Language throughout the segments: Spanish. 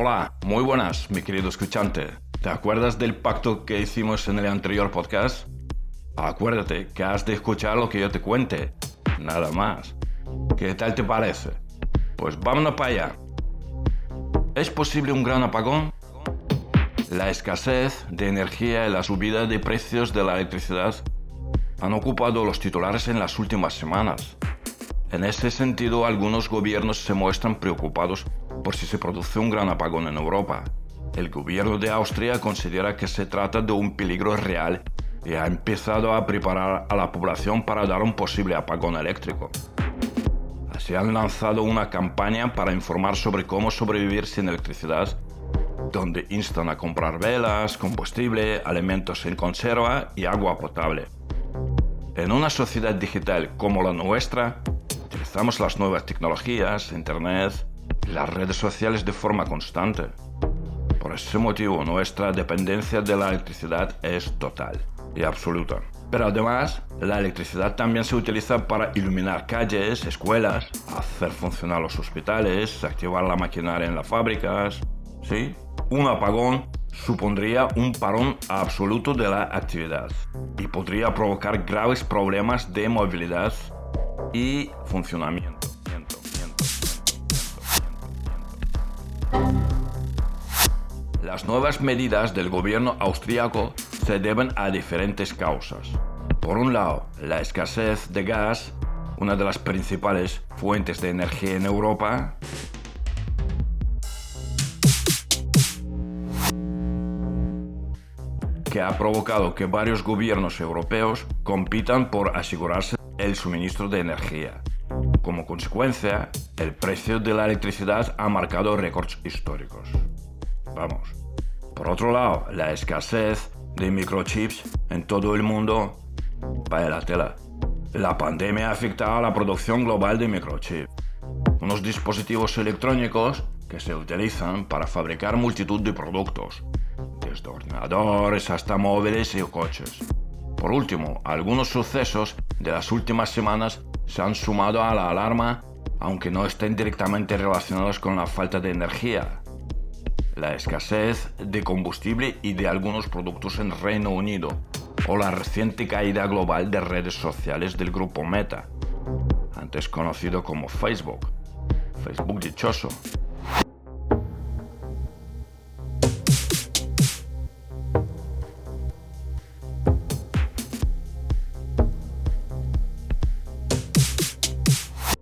Hola, muy buenas, mi querido escuchante. ¿Te acuerdas del pacto que hicimos en el anterior podcast? Acuérdate que has de escuchar lo que yo te cuente. Nada más. ¿Qué tal te parece? Pues vámonos para allá. ¿Es posible un gran apagón? La escasez de energía y la subida de precios de la electricidad han ocupado los titulares en las últimas semanas. En ese sentido, algunos gobiernos se muestran preocupados por si se produce un gran apagón en Europa. El gobierno de Austria considera que se trata de un peligro real y ha empezado a preparar a la población para dar un posible apagón eléctrico. Así han lanzado una campaña para informar sobre cómo sobrevivir sin electricidad, donde instan a comprar velas, combustible, alimentos en conserva y agua potable. En una sociedad digital como la nuestra, utilizamos las nuevas tecnologías, Internet, las redes sociales de forma constante. Por ese motivo, nuestra dependencia de la electricidad es total y absoluta. Pero además, la electricidad también se utiliza para iluminar calles, escuelas, hacer funcionar los hospitales, activar la maquinaria en las fábricas. ¿Sí? Un apagón supondría un parón absoluto de la actividad y podría provocar graves problemas de movilidad y funcionamiento. Las nuevas medidas del gobierno austriaco se deben a diferentes causas. Por un lado, la escasez de gas, una de las principales fuentes de energía en Europa, que ha provocado que varios gobiernos europeos compitan por asegurarse el suministro de energía. Como consecuencia, el precio de la electricidad ha marcado récords históricos. Vamos. Por otro lado, la escasez de microchips en todo el mundo. Vaya la tela. La pandemia ha afectado a la producción global de microchips. Unos dispositivos electrónicos que se utilizan para fabricar multitud de productos, desde ordenadores hasta móviles y coches. Por último, algunos sucesos de las últimas semanas se han sumado a la alarma, aunque no estén directamente relacionados con la falta de energía. La escasez de combustible y de algunos productos en Reino Unido, o la reciente caída global de redes sociales del grupo Meta, antes conocido como Facebook. Facebook dichoso,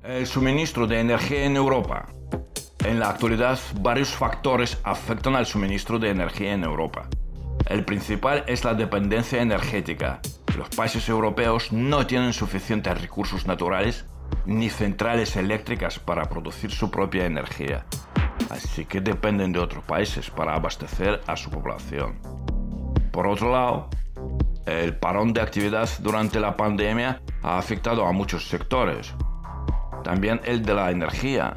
el suministro de energía en Europa. En la actualidad, varios factores afectan al suministro de energía en Europa. El principal es la dependencia energética. Los países europeos no tienen suficientes recursos naturales ni centrales eléctricas para producir su propia energía, así que dependen de otros países para abastecer a su población. Por otro lado, el parón de actividad durante la pandemia ha afectado a muchos sectores, también el de la energía.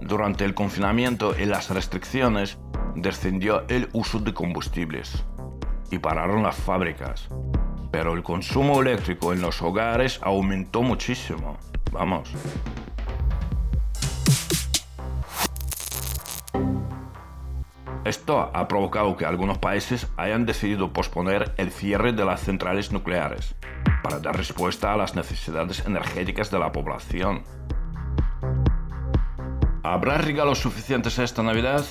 Durante el confinamiento y las restricciones descendió el uso de combustibles y pararon las fábricas. Pero el consumo eléctrico en los hogares aumentó muchísimo. Vamos. Esto ha provocado que algunos países hayan decidido posponer el cierre de las centrales nucleares para dar respuesta a las necesidades energéticas de la población ¿Habrá regalos suficientes esta Navidad?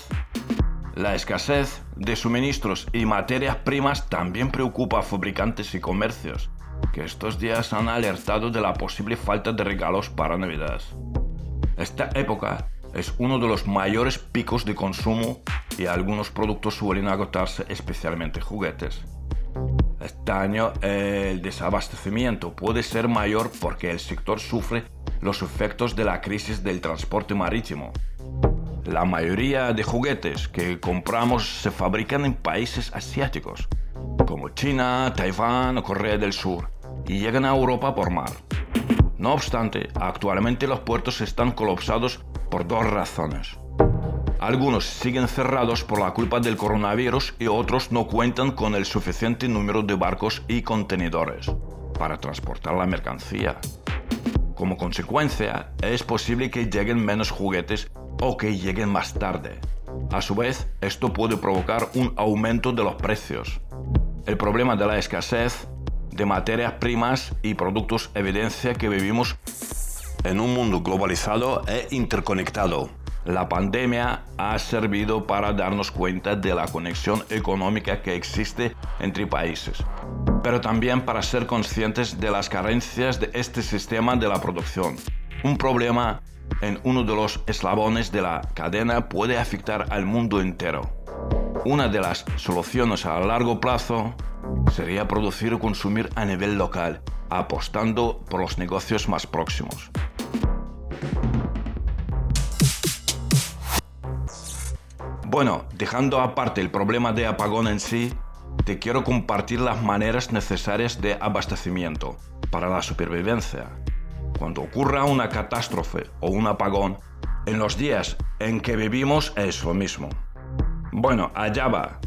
La escasez de suministros y materias primas también preocupa a fabricantes y comercios, que estos días han alertado de la posible falta de regalos para Navidad. Esta época es uno de los mayores picos de consumo y algunos productos suelen agotarse, especialmente juguetes. Este año el desabastecimiento puede ser mayor porque el sector sufre los efectos de la crisis del transporte marítimo. La mayoría de juguetes que compramos se fabrican en países asiáticos, como China, Taiwán o Corea del Sur, y llegan a Europa por mar. No obstante, actualmente los puertos están colapsados por dos razones. Algunos siguen cerrados por la culpa del coronavirus y otros no cuentan con el suficiente número de barcos y contenedores para transportar la mercancía. Como consecuencia, es posible que lleguen menos juguetes o que lleguen más tarde. A su vez, esto puede provocar un aumento de los precios. El problema de la escasez de materias primas y productos evidencia que vivimos en un mundo globalizado e interconectado. La pandemia ha servido para darnos cuenta de la conexión económica que existe entre países, pero también para ser conscientes de las carencias de este sistema de la producción. Un problema en uno de los eslabones de la cadena puede afectar al mundo entero. Una de las soluciones a largo plazo sería producir o consumir a nivel local, apostando por los negocios más próximos. Bueno, dejando aparte el problema de apagón en sí, te quiero compartir las maneras necesarias de abastecimiento para la supervivencia. Cuando ocurra una catástrofe o un apagón, en los días en que vivimos es lo mismo. Bueno, allá va.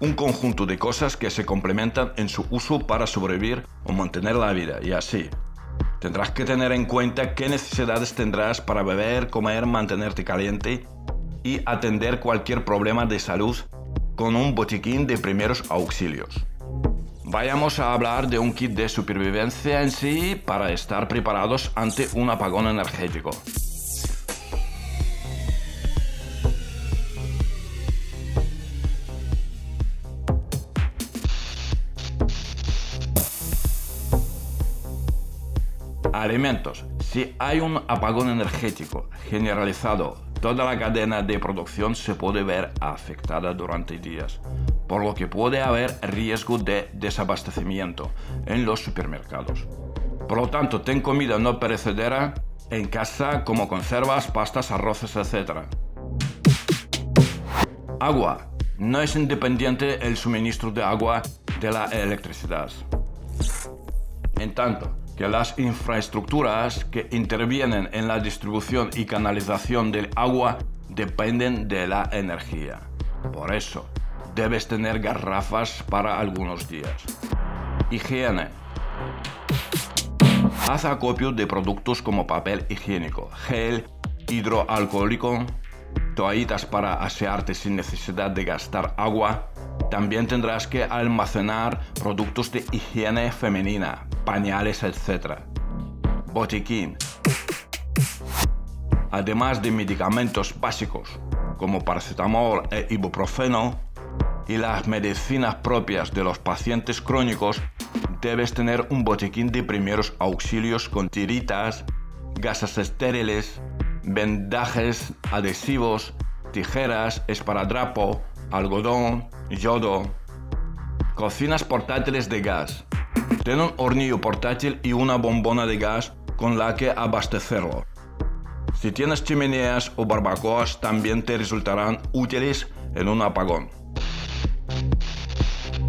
Un conjunto de cosas que se complementan en su uso para sobrevivir o mantener la vida, y así. Tendrás que tener en cuenta qué necesidades tendrás para beber, comer, mantenerte caliente y atender cualquier problema de salud con un botiquín de primeros auxilios. Vayamos a hablar de un kit de supervivencia en sí para estar preparados ante un apagón energético. Alimentos. Si hay un apagón energético generalizado Toda la cadena de producción se puede ver afectada durante días, por lo que puede haber riesgo de desabastecimiento en los supermercados. Por lo tanto, ten comida no perecedera en casa como conservas, pastas, arroces, etc. Agua. No es independiente el suministro de agua de la electricidad. En tanto, que las infraestructuras que intervienen en la distribución y canalización del agua dependen de la energía. Por eso, debes tener garrafas para algunos días. Higiene. Haz acopio de productos como papel higiénico, gel hidroalcohólico, toallitas para asearte sin necesidad de gastar agua. También tendrás que almacenar productos de higiene femenina, pañales, etc. Botiquín. Además de medicamentos básicos como paracetamol e ibuprofeno y las medicinas propias de los pacientes crónicos, debes tener un botiquín de primeros auxilios con tiritas, gasas estériles, vendajes adhesivos, tijeras, esparadrapo, algodón, yodo, cocinas portátiles de gas, tiene un hornillo portátil y una bombona de gas con la que abastecerlo. Si tienes chimeneas o barbacoas también te resultarán útiles en un apagón.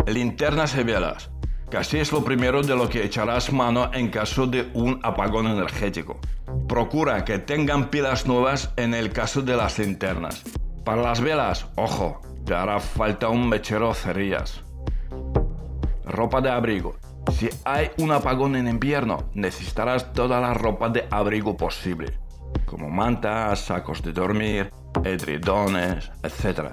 Linternas y velas. Casi es lo primero de lo que echarás mano en caso de un apagón energético. Procura que tengan pilas nuevas en el caso de las linternas. Para las velas, ojo, te hará falta un mechero cerillas. Ropa de abrigo. Si hay un apagón en invierno, necesitarás toda la ropa de abrigo posible, como mantas, sacos de dormir, edredones, etc.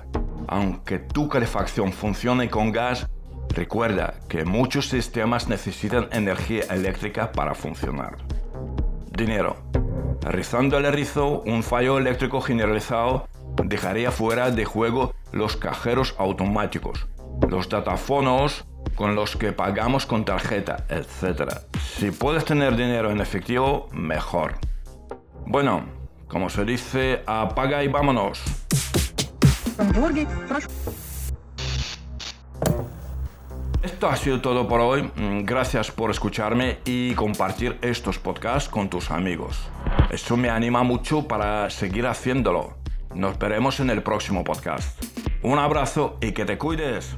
Aunque tu calefacción funcione con gas, recuerda que muchos sistemas necesitan energía eléctrica para funcionar. Dinero. Rizando el rizo, un fallo eléctrico generalizado dejaría fuera de juego los cajeros automáticos, los datafonos, con los que pagamos con tarjeta, etc. Si puedes tener dinero en efectivo, mejor. Bueno, como se dice, apaga y vámonos. Esto ha sido todo por hoy. Mm, gracias por escucharme y compartir estos podcasts con tus amigos. Eso me anima mucho para seguir haciéndolo. Nos veremos en el próximo podcast. Un abrazo y que te cuides.